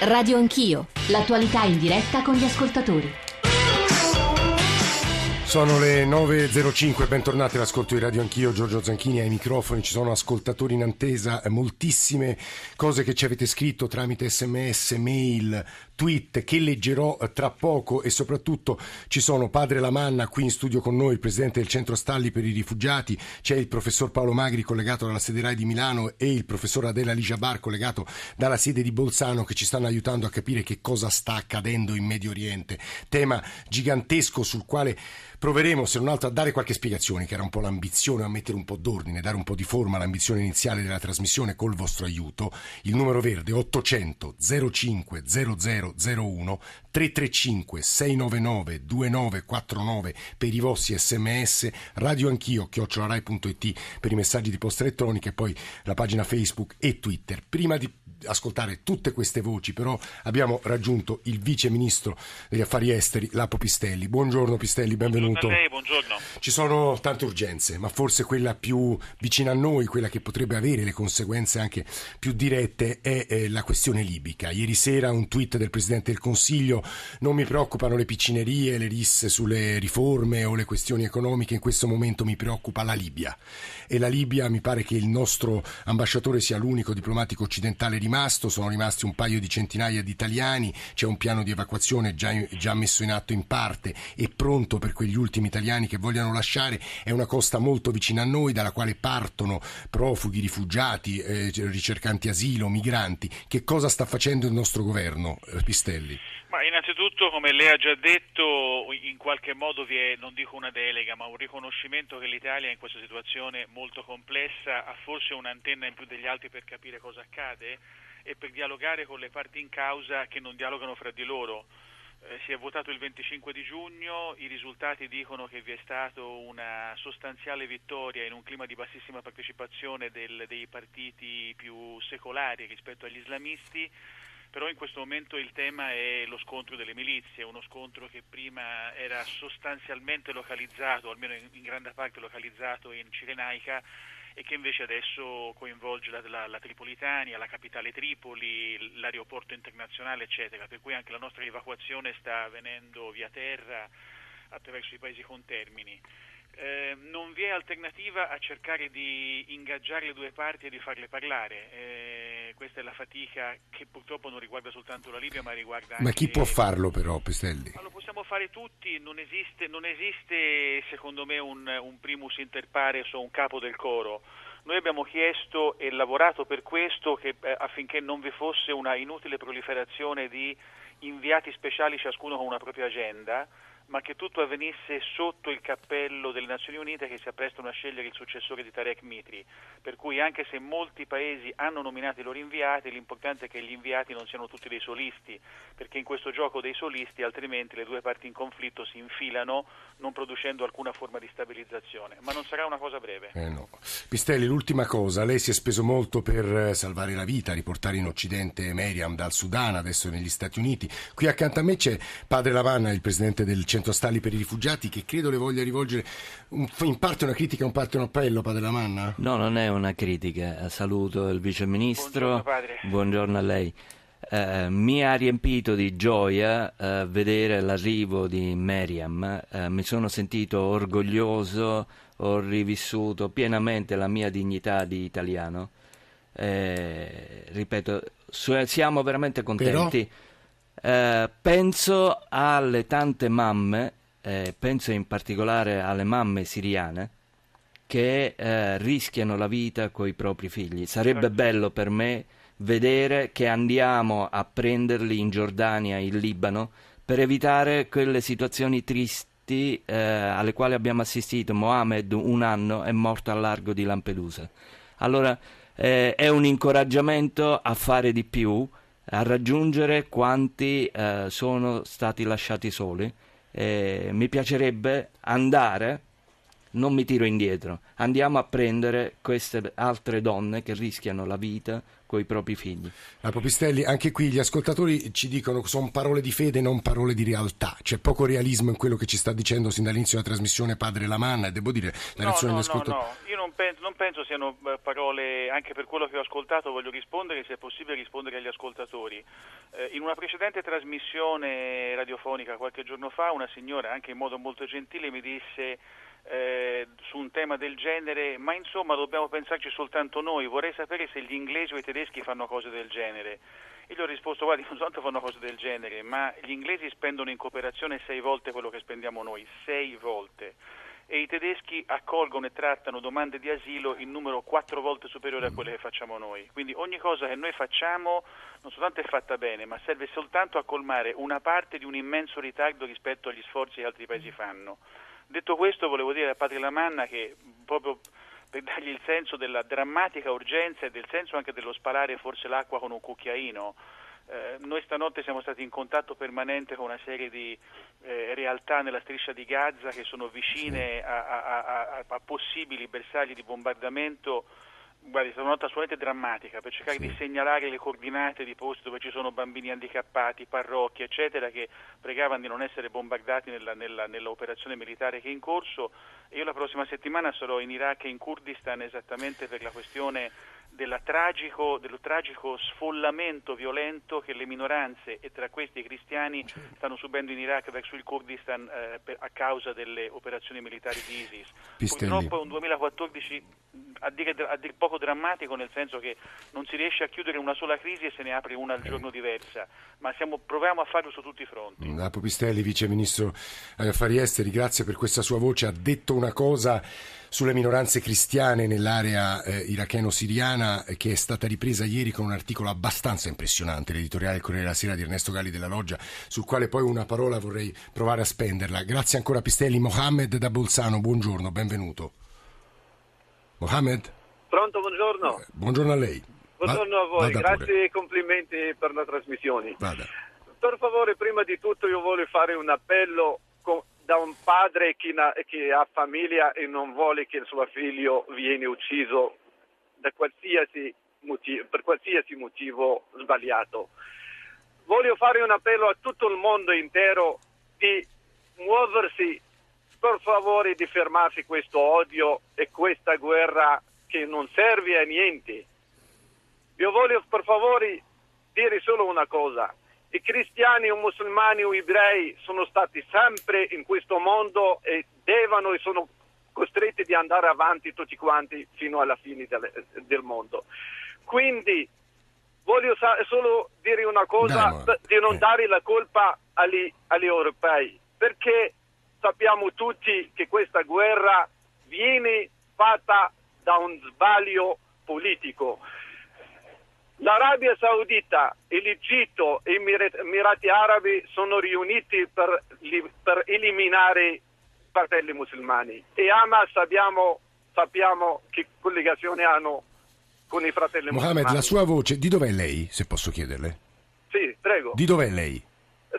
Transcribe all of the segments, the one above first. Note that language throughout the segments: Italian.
Radio Anch'io, l'attualità in diretta con gli ascoltatori. Sono le 9.05, bentornati all'ascolto di Radio Anch'io, Giorgio Zanchini ai microfoni, ci sono ascoltatori in attesa, moltissime cose che ci avete scritto tramite sms, mail, tweet che leggerò eh, tra poco e soprattutto ci sono Padre Lamanna qui in studio con noi, il presidente del Centro Stalli per i rifugiati, c'è il professor Paolo Magri collegato dalla sede RAI di Milano e il professor Adela Ligia Bar collegato dalla sede di Bolzano che ci stanno aiutando a capire che cosa sta accadendo in Medio Oriente. Tema gigantesco sul quale proveremo se non altro a dare qualche spiegazione che era un po' l'ambizione, a mettere un po' d'ordine, dare un po' di forma all'ambizione iniziale della trasmissione col vostro aiuto. Il numero verde 800 05 0001 335 699 2949 per i vostri sms, radio anch'io, chiocciolarai.it per i messaggi di posta elettronica e poi la pagina Facebook e Twitter. Prima di ascoltare tutte queste voci, però abbiamo raggiunto il vice ministro degli affari esteri, Lapo Pistelli. Buongiorno Pistelli, benvenuto. Buongiorno a lei, buongiorno. Ci sono tante urgenze, ma forse quella più vicina a noi, quella che potrebbe avere le conseguenze anche più dirette, è eh, la questione libica. Ieri sera un tweet del Presidente del Consiglio, non mi preoccupano le piccinerie, le risse sulle riforme o le questioni economiche, in questo momento mi preoccupa la Libia. E la Libia mi pare che il nostro ambasciatore sia l'unico diplomatico occidentale rimasto rimasto, sono rimasti un paio di centinaia di italiani, c'è un piano di evacuazione già, già messo in atto in parte e pronto per quegli ultimi italiani che vogliono lasciare, è una costa molto vicina a noi dalla quale partono profughi, rifugiati, eh, ricercanti asilo, migranti. Che cosa sta facendo il nostro governo, eh, Pistelli? Ma innanzitutto, come lei ha già detto, in qualche modo vi è, non dico una delega, ma un riconoscimento che l'Italia in questa situazione molto complessa ha forse un'antenna in più degli altri per capire cosa accade e per dialogare con le parti in causa che non dialogano fra di loro. Eh, si è votato il 25 di giugno, i risultati dicono che vi è stata una sostanziale vittoria in un clima di bassissima partecipazione del, dei partiti più secolari rispetto agli islamisti però in questo momento il tema è lo scontro delle milizie, uno scontro che prima era sostanzialmente localizzato, almeno in, in grande parte localizzato in Cirenaica e che invece adesso coinvolge la, la, la, Tripolitania, la capitale Tripoli, l'aeroporto internazionale, eccetera, per cui anche la nostra evacuazione sta avvenendo via terra attraverso i paesi contermini. Eh, non vi è alternativa a cercare di ingaggiare le due parti e di farle parlare. Eh, questa è la fatica che purtroppo non riguarda soltanto la Libia, ma riguarda anche... Ma chi può farlo però, Pestelli? Ma lo possiamo fare tutti, non esiste, non esiste secondo me un, un primus inter pares o un capo del coro. Noi abbiamo chiesto e lavorato per questo che, eh, affinché non vi fosse una inutile proliferazione di inviati speciali ciascuno con una propria agenda ma che tutto avvenisse sotto il cappello delle Nazioni Unite che si apprestano a scegliere il successore di Tarek Mitri. Per cui anche se molti paesi hanno nominato i loro inviati, l'importante è che gli inviati non siano tutti dei solisti, perché in questo gioco dei solisti altrimenti le due parti in conflitto si infilano non producendo alcuna forma di stabilizzazione. Ma non sarà una cosa breve. Eh no. Pistelli, l'ultima cosa, lei si è speso molto per eh, salvare la vita, riportare in Occidente Meriam dal Sudan, adesso negli Stati Uniti. Qui accanto a me c'è Padre Lavanna, il presidente del Centro centro stalli per i rifugiati che credo le voglia rivolgere in parte una critica, in parte un appello, Padre Lamanna? No, non è una critica. Saluto il Vice Ministro. Buongiorno, Buongiorno a lei. Eh, mi ha riempito di gioia eh, vedere l'arrivo di Miriam, eh, mi sono sentito orgoglioso, ho rivissuto pienamente la mia dignità di italiano. Eh, ripeto, siamo veramente contenti. Però eh, penso alle tante mamme, eh, penso in particolare alle mamme siriane, che eh, rischiano la vita con i propri figli. Sarebbe certo. bello per me vedere che andiamo a prenderli in Giordania, in Libano, per evitare quelle situazioni tristi eh, alle quali abbiamo assistito. Mohamed un anno è morto al largo di Lampedusa. Allora eh, è un incoraggiamento a fare di più a raggiungere quanti eh, sono stati lasciati soli. Eh, mi piacerebbe andare, non mi tiro indietro, andiamo a prendere queste altre donne che rischiano la vita con i propri figli. A Popistelli, anche qui gli ascoltatori ci dicono che sono parole di fede, non parole di realtà. C'è poco realismo in quello che ci sta dicendo sin dall'inizio della trasmissione Padre Lamanna e devo dire la no, reazione no, degli ascoltatori. No, no, io non penso, non penso siano eh, parole, anche per quello che ho ascoltato voglio rispondere, se è possibile rispondere agli ascoltatori. Eh, in una precedente trasmissione radiofonica qualche giorno fa una signora, anche in modo molto gentile, mi disse eh, su un tema del genere, ma insomma dobbiamo pensarci soltanto noi, vorrei sapere se gli inglesi o i tedeschi fanno cose del genere. Io gli ho risposto, guardi, non soltanto fanno cose del genere, ma gli inglesi spendono in cooperazione sei volte quello che spendiamo noi, sei volte. E i tedeschi accolgono e trattano domande di asilo in numero quattro volte superiore a quelle che facciamo noi. Quindi ogni cosa che noi facciamo non soltanto è fatta bene, ma serve soltanto a colmare una parte di un immenso ritardo rispetto agli sforzi che altri paesi fanno. Detto questo volevo dire a Padre Lamanna che proprio per dargli il senso della drammatica urgenza e del senso anche dello spalare forse l'acqua con un cucchiaino, eh, noi stanotte siamo stati in contatto permanente con una serie di eh, realtà nella striscia di Gaza che sono vicine a, a, a, a possibili bersagli di bombardamento Guardi, è stata una nota assolutamente drammatica per cercare sì. di segnalare le coordinate di posti dove ci sono bambini handicappati, parrocchie, eccetera, che pregavano di non essere bombardati nella, nella, nell'operazione militare che è in corso. Io la prossima settimana sarò in Iraq e in Kurdistan esattamente per la questione tragico, dello tragico sfollamento violento che le minoranze e tra questi i cristiani certo. stanno subendo in Iraq verso il Kurdistan eh, per, a causa delle operazioni militari di ISIS. Pistelli. Purtroppo è un 2014 a dire, a dir poco drammatico nel senso che non si riesce a chiudere una sola crisi e se ne apre una al eh. giorno diversa, ma siamo, proviamo a farlo su tutti i fronti. Lapo Pistelli, Vice Ministro agli Affari Esteri, grazie per questa sua voce, ha detto una cosa sulle minoranze cristiane nell'area eh, iracheno-siriana che è stata ripresa ieri con un articolo abbastanza impressionante, l'editoriale del Corriere della Sera di Ernesto Galli della Loggia, sul quale poi una parola vorrei provare a spenderla. Grazie ancora Pistelli. Mohamed da Bolzano, buongiorno, benvenuto. Mohamed? Pronto, buongiorno. Eh, buongiorno a lei. Buongiorno Va, a voi, grazie pure. e complimenti per la trasmissione. Vada. Per favore, prima di tutto io voglio fare un appello da un padre che, che, ha famiglia e non vuole che il suo figlio viene ucciso qualsiasi motivo, per qualsiasi motivo sbagliato. Voglio fare un appello a tutto il mondo intero di muoversi per favore di fermarsi questo odio e questa guerra che non serve a niente. Io voglio per favore dire solo una cosa. I cristiani o musulmani o ebrei sono stati sempre in questo mondo e devono e sono costretti di andare avanti tutti quanti fino alla fine del, del mondo. Quindi voglio solo dire una cosa, Dai, di non eh. dare la colpa agli, agli europei, perché sappiamo tutti che questa guerra viene fatta da un sbaglio politico. L'Arabia Saudita, l'Egitto e gli Emirati Arabi sono riuniti per, per eliminare i fratelli musulmani e Hamas abbiamo, sappiamo che collegazione hanno con i fratelli Mohamed, musulmani. Mohamed, la sua voce, di dov'è lei, se posso chiederle? Sì, prego. Di dov'è lei?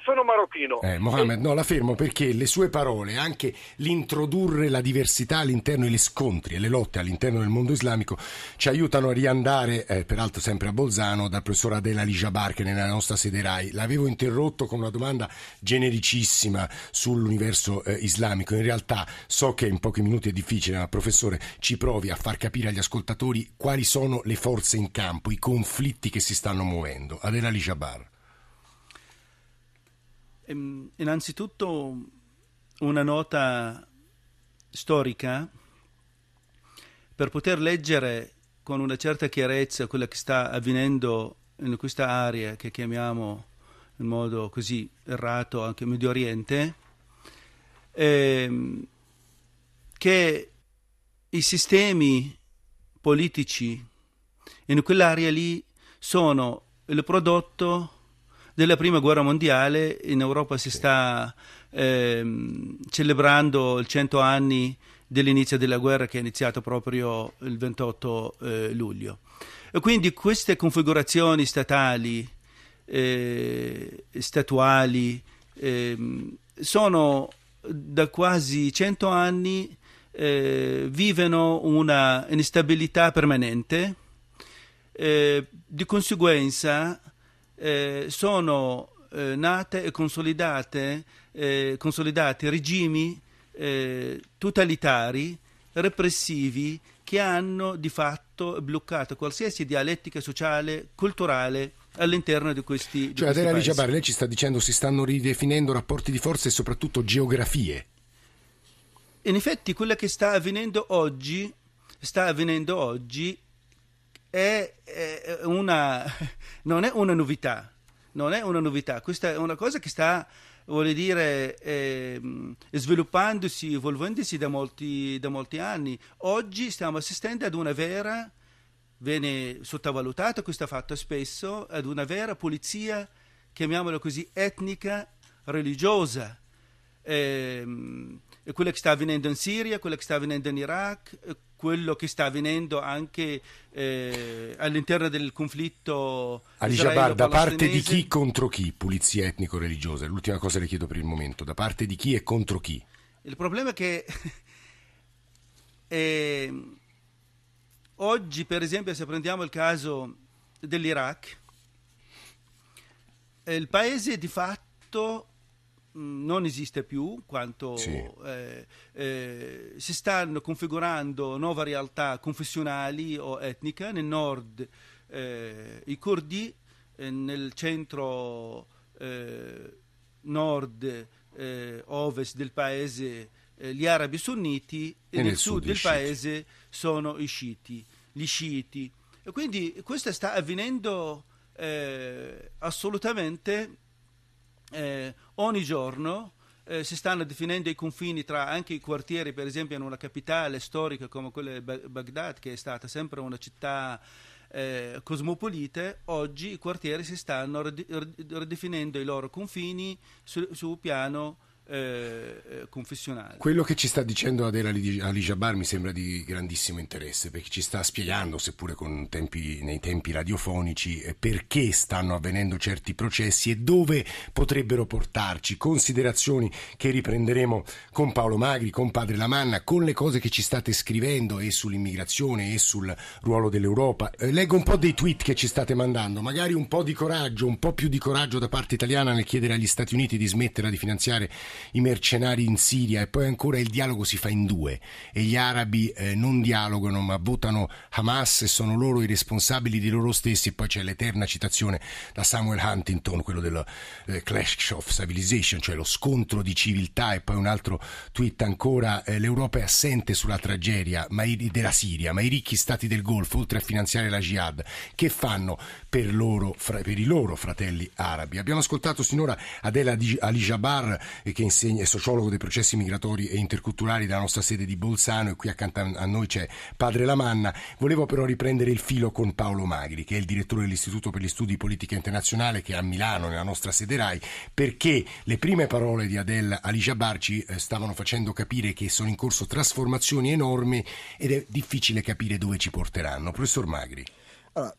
Sono marocchino. Eh, Mohamed, no, la fermo perché le sue parole, anche l'introdurre la diversità all'interno e le scontri e le lotte all'interno del mondo islamico, ci aiutano a riandare, eh, peraltro sempre a Bolzano, dal professor Adela Lijabar che nella nostra sede RAI. L'avevo interrotto con una domanda genericissima sull'universo eh, islamico. In realtà so che in pochi minuti è difficile, ma professore ci provi a far capire agli ascoltatori quali sono le forze in campo, i conflitti che si stanno muovendo. Adela Lijabar. Ehm, innanzitutto una nota storica per poter leggere con una certa chiarezza quello che sta avvenendo in questa area che chiamiamo in modo così errato anche Medio Oriente, ehm, che i sistemi politici in quell'area lì sono il prodotto della prima guerra mondiale in Europa si sta eh, celebrando il 100 anni dell'inizio della guerra che è iniziato proprio il 28 eh, luglio. E quindi queste configurazioni statali, eh, statuali, ehm, sono da quasi 100 anni eh, vivono una instabilità permanente Eh, di conseguenza eh, sono eh, nate e consolidate, eh, consolidati regimi eh, totalitari, repressivi, che hanno di fatto bloccato qualsiasi dialettica sociale, culturale all'interno di questi Cioè, di Adela questi Ligiabar, lei ci sta dicendo si stanno ridefinendo rapporti di forza e soprattutto geografie. In effetti quello che sta avvenendo oggi, sta avvenendo oggi è, è una, non è una novità, non è una novità, questa è una cosa che sta vuole dire eh, sviluppandosi, evolvendosi da molti, da molti anni. Oggi stiamo assistendo ad una vera, viene sottovalutata questo fatto spesso, ad una vera polizia, chiamiamola così, etnica, religiosa. Eh, quello che sta avvenendo in Siria, quello che sta avvenendo in Iraq, quello che sta avvenendo anche eh, all'interno del conflitto Ali Jabbar, da parte di chi contro chi? Pulizia etnico-religiosa. L'ultima cosa le chiedo per il momento. Da parte di chi e contro chi? Il problema è che eh, oggi, per esempio, se prendiamo il caso dell'Iraq, il paese di fatto non esiste più, quanto Sì. eh, eh, si stanno configurando nuove realtà confessionali o etniche. Nel nord eh, i curdi, eh, nel centro eh, nord eh, ovest del paese gli arabi sunniti e, E nel sud sud del sciiti. paese sono i sciiti, gli sciiti. E quindi questo sta avvenendo assolutamente eh, ogni giorno eh, si stanno definendo i confini tra anche i quartieri, per esempio in una capitale storica come quella di Ba- Baghdad, che è stata sempre una città eh, cosmopolite, oggi i quartieri si stanno ride- ridefinendo i loro confini su, su piano eh, eh, confessionale. Quello che ci sta dicendo Adela Ali Ali Jabbar mi sembra di grandissimo interesse perché ci sta spiegando, seppure tempi, nei tempi radiofonici, eh, perché stanno avvenendo certi processi e dove potrebbero portarci. Considerazioni che riprenderemo con Paolo Magri, con Padre Lamanna, con le cose che ci state scrivendo e sull'immigrazione e sul ruolo dell'Europa. Eh, leggo un po' dei tweet che ci state mandando, magari un po' di coraggio, un po' più di coraggio da parte italiana nel chiedere agli Stati Uniti di smetterla di finanziare i mercenari in Siria e poi ancora il dialogo si fa in due. E gli arabi eh, non dialogano ma votano Hamas e sono loro i responsabili di loro stessi. E poi c'è l'eterna citazione da Samuel Huntington, quello dello eh, Clash of Civilization, cioè lo scontro di civiltà. E poi un altro tweet ancora eh, l'Europa è assente sulla tragedia i- della Siria, ma i ricchi stati del Golfo oltre a finanziare la jihad che fanno per, loro, fra- per i loro fratelli arabi? Abbiamo ascoltato sinora Adela Ali Jabbar eh, che insegna, è sociologo dei processi migratori e interculturali della nostra sede di Bolzano e qui accanto a noi c'è Padre Lamanna. Volevo però riprendere il filo con Paolo Magri, che è il direttore dell'Istituto per gli Studi di Politica Internazionale che è a Milano, nella nostra sede RAI, perché le prime parole di Adel Ali Jabbar ci eh, stavano facendo capire che sono in corso trasformazioni enormi ed è difficile capire dove ci porteranno. Professor Magri. Allora,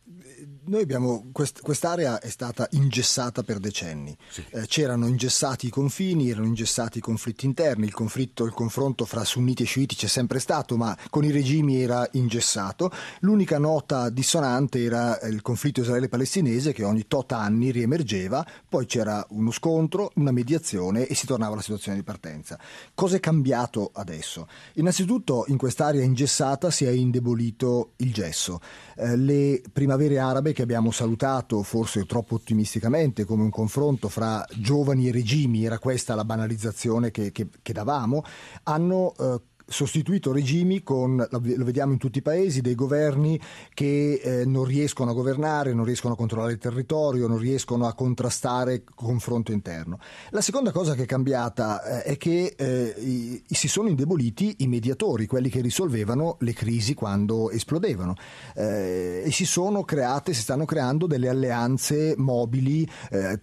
noi abbiamo quest- quest'area è stata ingessata per decenni. Sì. Eh, c'erano ingessati i confini, erano ingessati i conflitti interni, il conflitto, il confronto fra sunniti e sciiti c'è sempre stato, ma con i regimi era ingessato. L'unica nota dissonante era eh, il conflitto israele-palestinese che ogni tot anni riemergeva, poi c'era uno scontro, una mediazione e si tornava alla situazione di partenza. Cosa è cambiato adesso? Innanzitutto in quest'area ingessata si è indebolito il gesso. Eh, le primavere arabe che abbiamo salutato forse troppo ottimisticamente come un confronto fra giovani e regimi, era questa la banalizzazione che, che- che davamo, hanno eh, sostituito regimi con, lo vediamo in tutti i paesi, dei governi che eh, non riescono a governare, non riescono a controllare il territorio, non riescono a contrastare il confronto interno. La seconda cosa che è cambiata eh, è che eh, i- si sono indeboliti i mediatori, quelli che risolvevano le crisi quando esplodevano eh, e si sono create, si stanno creando delle alleanze mobili. eh,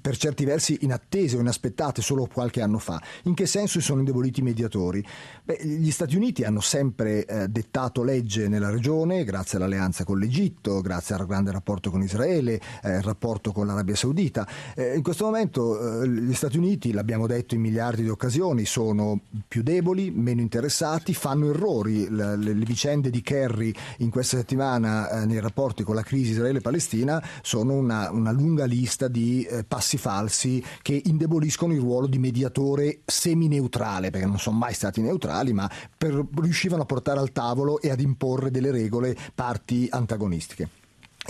per certi versi inattese o inaspettate solo qualche anno fa. In che senso si sono indeboliti i mediatori? Beh, gli Stati Uniti hanno sempre eh, dettato legge nella regione grazie all'alleanza con l'Egitto, grazie al grande rapporto con Israele, eh, il rapporto con l'Arabia Saudita. Eh, in questo momento eh, gli Stati Uniti, l'abbiamo detto in miliardi di occasioni, sono più deboli, meno interessati, fanno errori. Le, le, le vicende di Kerry in questa settimana eh, nei rapporti con la crisi Israele-Palestina sono una, una lunga lista di eh, passi falsi che indeboliscono il ruolo di mediatore semi-neutrale, perché non sono mai stati neutrali, ma per, riuscivano a portare al tavolo e ad imporre delle regole parti antagonistiche.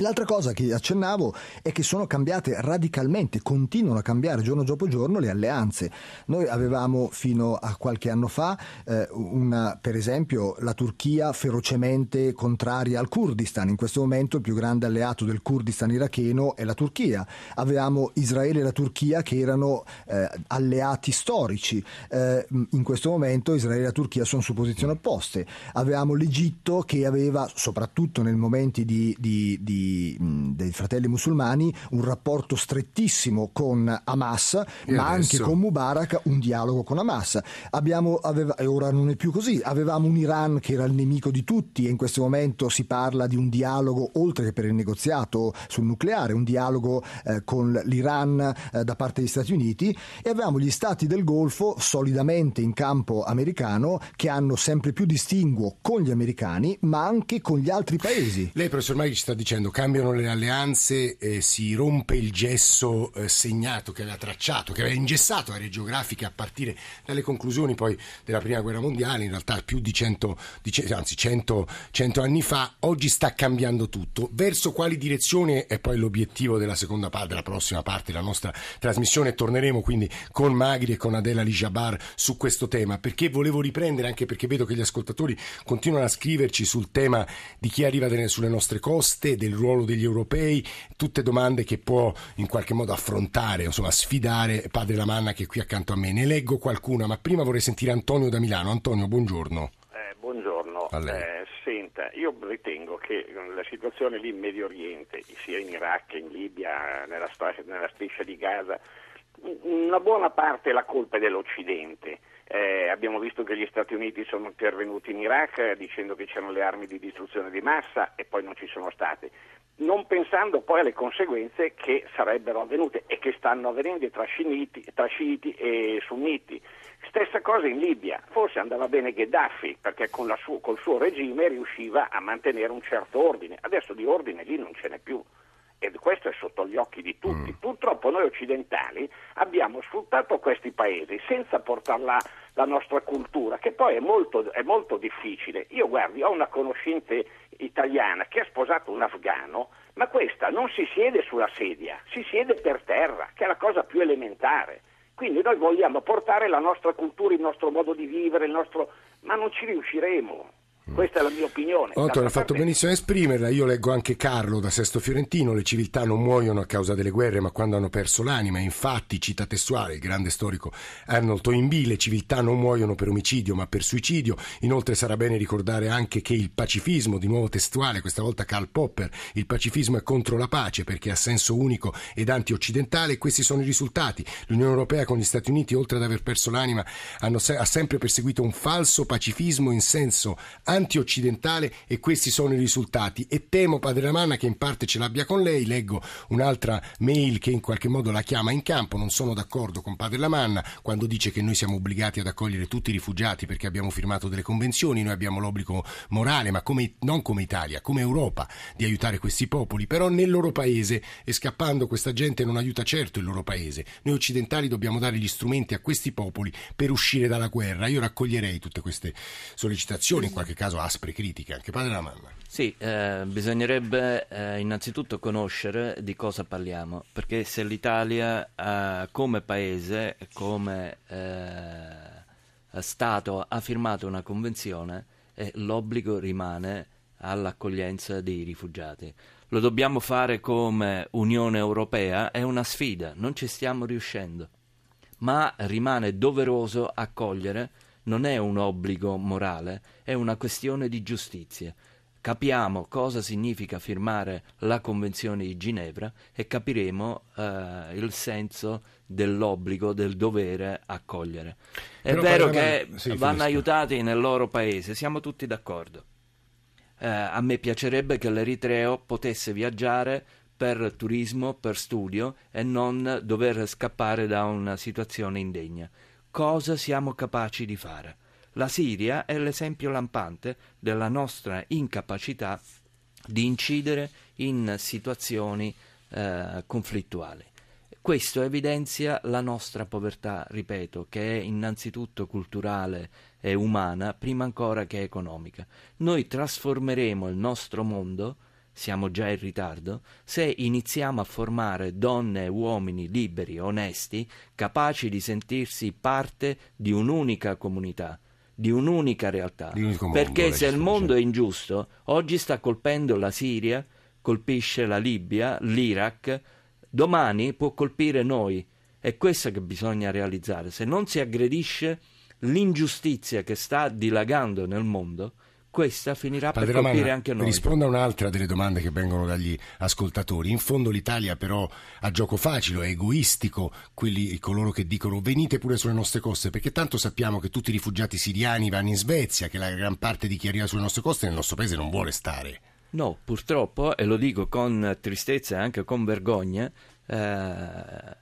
L'altra cosa che accennavo è che sono cambiate radicalmente, continuano a cambiare giorno dopo giorno le alleanze. Noi avevamo fino a qualche anno fa, eh, una, per esempio, la Turchia ferocemente contraria al Kurdistan. In questo momento il più grande alleato del Kurdistan iracheno è la Turchia. Avevamo Israele e la Turchia che erano eh, alleati storici. Eh, in questo momento Israele e la Turchia sono su posizioni opposte. Avevamo l'Egitto che aveva, soprattutto nei momenti di, di, di dei fratelli musulmani un rapporto strettissimo con Hamas, e ma adesso? anche con Mubarak un dialogo con Hamas. Abbiamo, aveva, e ora non è più così, avevamo un Iran che era il nemico di tutti e in questo momento si parla di un dialogo, oltre che per il negoziato sul nucleare, un dialogo eh, con l'Iran eh, da parte degli Stati Uniti e avevamo gli stati del Golfo solidamente in campo americano che hanno sempre più distinguo con gli americani ma anche con gli altri paesi. Lei professor Maghi ci sta dicendo cambiano le alleanze, eh, si rompe il gesso eh, segnato che aveva tracciato, che aveva ingessato aree geografiche a partire dalle conclusioni poi della prima guerra mondiale, in realtà più di 100, anzi 100, 100 anni fa, oggi sta cambiando tutto. Verso quali direzioni è poi l'obiettivo della seconda parte, della prossima parte della nostra trasmissione? Torneremo quindi con Magri e con Adela Lijabar su questo tema, perché volevo riprendere, anche perché vedo che gli ascoltatori continuano a scriverci sul tema di chi arriva sulle nostre coste, del ruolo ruolo degli europei, tutte domande che può in qualche modo affrontare, insomma sfidare Padre Lamanna che è qui accanto a me. Ne leggo qualcuna, ma prima vorrei sentire Antonio da Milano. Antonio, buongiorno. Eh, buongiorno. Eh, senta, io ritengo che la situazione lì in Medio Oriente, sia in Iraq che in Libia, nella, nella striscia di Gaza, una buona parte è la colpa dell'Occidente. Eh, abbiamo visto che gli Stati Uniti sono intervenuti in Iraq eh, dicendo che c'erano le armi di distruzione di massa e poi non ci sono state. Non pensando poi alle conseguenze che sarebbero avvenute e che stanno avvenendo tra, sciiti, tra sciiti e sunniti. Stessa cosa in Libia, forse andava bene Gheddafi perché con su- col suo regime riusciva a mantenere un certo ordine, adesso di ordine lì non ce n'è più e questo è sotto gli occhi di tutti. Mm. Purtroppo noi occidentali abbiamo sfruttato questi paesi senza portare là la nostra cultura, che poi è molto, è molto difficile. Io guardi, ho una conoscente italiana che ha sposato un afgano, ma questa non si siede sulla sedia, si siede per terra, che è la cosa più elementare. Quindi noi vogliamo portare la nostra cultura, il nostro modo di vivere, il nostro... ma non ci riusciremo. Questa è la mia opinione. Otto ha fatto benissimo a esprimerla. Io leggo anche Carlo da Sesto Fiorentino: le civiltà non muoiono a causa delle guerre, ma quando hanno perso l'anima. Infatti, cita testuale il grande storico Arnold Toynbee: le civiltà non muoiono per omicidio, ma per suicidio. Inoltre, sarà bene ricordare anche che il pacifismo, di nuovo testuale, questa volta Karl Popper, il pacifismo è contro la pace perché ha senso unico ed anti-occidentale. Questi sono i risultati. L'Unione Europea con gli Stati Uniti, oltre ad aver perso l'anima, hanno, ha sempre perseguito un falso pacifismo in senso anti anti-occidentale e questi sono i risultati. E temo, Padre Lamanna, che in parte ce l'abbia con lei. Leggo un'altra mail che in qualche modo la chiama in campo. Non sono d'accordo con Padre Lamanna quando dice che noi siamo obbligati ad accogliere tutti i rifugiati perché abbiamo firmato delle convenzioni, noi abbiamo l'obbligo morale, ma come, non come Italia, come Europa, di aiutare questi popoli. Però nel loro paese, e scappando questa gente non aiuta certo il loro paese. Noi occidentali dobbiamo dare gli strumenti a questi popoli per uscire dalla guerra. Io raccoglierei tutte queste sollecitazioni, in qualche caso caso aspre critiche, anche padre della mamma. Sì, eh, bisognerebbe eh, innanzitutto conoscere di cosa parliamo, perché se l'Italia eh, come paese, come eh, Stato ha firmato una convenzione, eh, l'obbligo rimane all'accoglienza dei rifugiati. Lo dobbiamo fare come Unione Europea, è una sfida, non ci stiamo riuscendo, ma rimane doveroso accogliere non è un obbligo morale, è una questione di giustizia. capiamo cosa significa firmare la Convenzione di Ginevra e capiremo eh, il senso dell'obbligo, del dovere accogliere. È Però vero che sì, vanno aiutati nel loro paese, siamo tutti d'accordo. Eh, a me piacerebbe che l'Eritreo potesse viaggiare per turismo, per studio e non dover scappare da una situazione indegna. Cosa siamo capaci di fare? La Siria è l'esempio lampante della nostra incapacità di incidere in situazioni eh, conflittuali. Questo evidenzia la nostra povertà, ripeto, che è innanzitutto culturale e umana, prima ancora che economica. Noi trasformeremo il nostro mondo, siamo già in ritardo, se iniziamo a formare donne e uomini liberi, onesti, capaci di sentirsi parte di un'unica comunità di un'unica realtà. Mondo, Perché se il mondo è ingiusto, oggi sta colpendo la Siria, colpisce la Libia, l'Iraq, domani può colpire noi. È questo che bisogna realizzare. Se non si aggredisce l'ingiustizia che sta dilagando nel mondo, questa finirà Padre per colpire Romana, anche noi. Risponda a un'altra delle domande che vengono dagli ascoltatori. In fondo l'Italia però ha gioco facile, è egoistico quelli, coloro che dicono venite pure sulle nostre coste, perché tanto sappiamo che tutti i rifugiati siriani vanno in Svezia, che la gran parte di chi arriva sulle nostre coste nel nostro paese non vuole stare. No, purtroppo, e lo dico con tristezza e anche con vergogna, eh,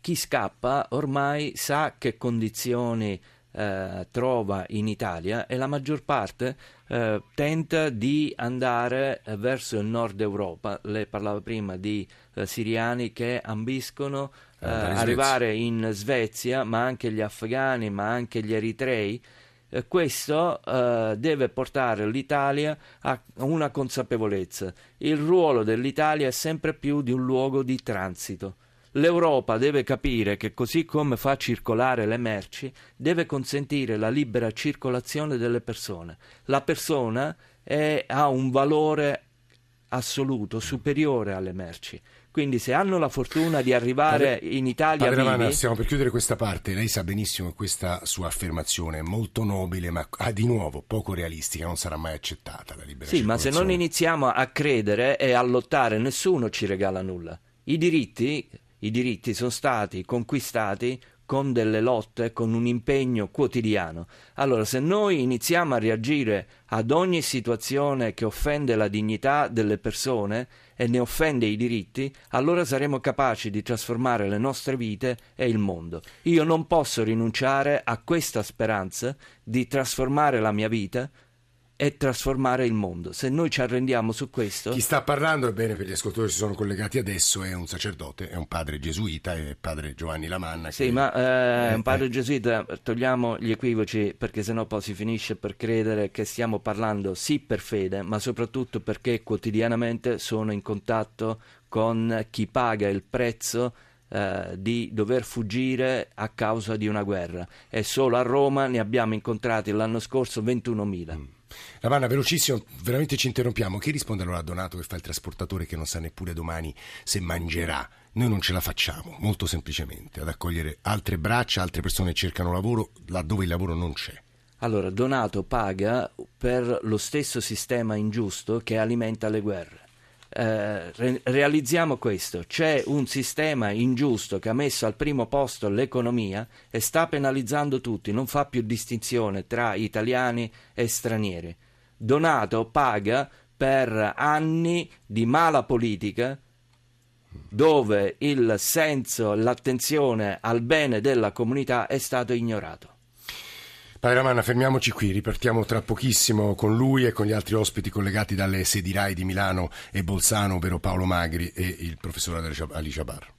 chi scappa ormai sa che condizioni eh, trova in Italia e la maggior parte eh, tenta di andare eh, verso il nord Europa. Lei parlava prima di eh, siriani che ambiscono eh, arrivare in Svezia, ma anche gli afghani, ma anche gli eritrei. Eh, questo deve portare l'Italia a una consapevolezza. Il ruolo dell'Italia è sempre più di un luogo di transito L'Europa deve capire che così come fa circolare le merci, deve consentire la libera circolazione delle persone. La persona è, ha un valore assoluto, superiore alle merci. Quindi se hanno la fortuna di arrivare Padre, in Italia Padre. Vanna, stiamo per chiudere questa parte. Lei sa benissimo che questa sua affermazione è molto nobile, ma ah, di nuovo poco realistica, non sarà mai accettata la libera Sì, ma se non iniziamo a credere e a lottare, nessuno ci regala nulla. I diritti i diritti sono stati conquistati con delle lotte, con un impegno quotidiano. Allora, se noi iniziamo a reagire ad ogni situazione che offende la dignità delle persone e ne offende i diritti, allora saremo capaci di trasformare le nostre vite e il mondo. Io non posso rinunciare a questa speranza di trasformare la mia vita e trasformare il mondo. Se noi ci arrendiamo su questo... Chi sta parlando, ebbene per gli ascoltatori che si sono collegati adesso, è un sacerdote, è un padre gesuita, è padre Giovanni Lamanna. Sì, ma eh, è un padre gesuita, togliamo gli equivoci perché sennò poi si finisce per credere che stiamo parlando sì per fede, ma soprattutto perché quotidianamente sono in contatto con chi paga il prezzo eh, di dover fuggire a causa di una guerra e solo a Roma ne abbiamo incontrati l'anno scorso 21.000. Mm. Lavanna, velocissimo, veramente ci interrompiamo. Chi risponde allora a Donato che fa il trasportatore che non sa neppure domani se mangerà? Noi non ce la facciamo, molto semplicemente, ad accogliere altre braccia, altre persone che cercano lavoro laddove il lavoro non c'è. Allora, Donato paga per lo stesso sistema ingiusto che alimenta le guerre. Eh, re- realizziamo questo, c'è un sistema ingiusto che ha messo al primo posto l'economia e sta penalizzando tutti, non fa più distinzione tra italiani e stranieri. Donato paga per anni di mala politica dove il senso, l'attenzione al bene della comunità è stato ignorato. Padre fermiamoci qui, ripartiamo tra pochissimo con lui e con gli altri ospiti collegati dalle sedi RAI di Milano e Bolzano, ovvero Paolo Magri e il professore Ali Jabar.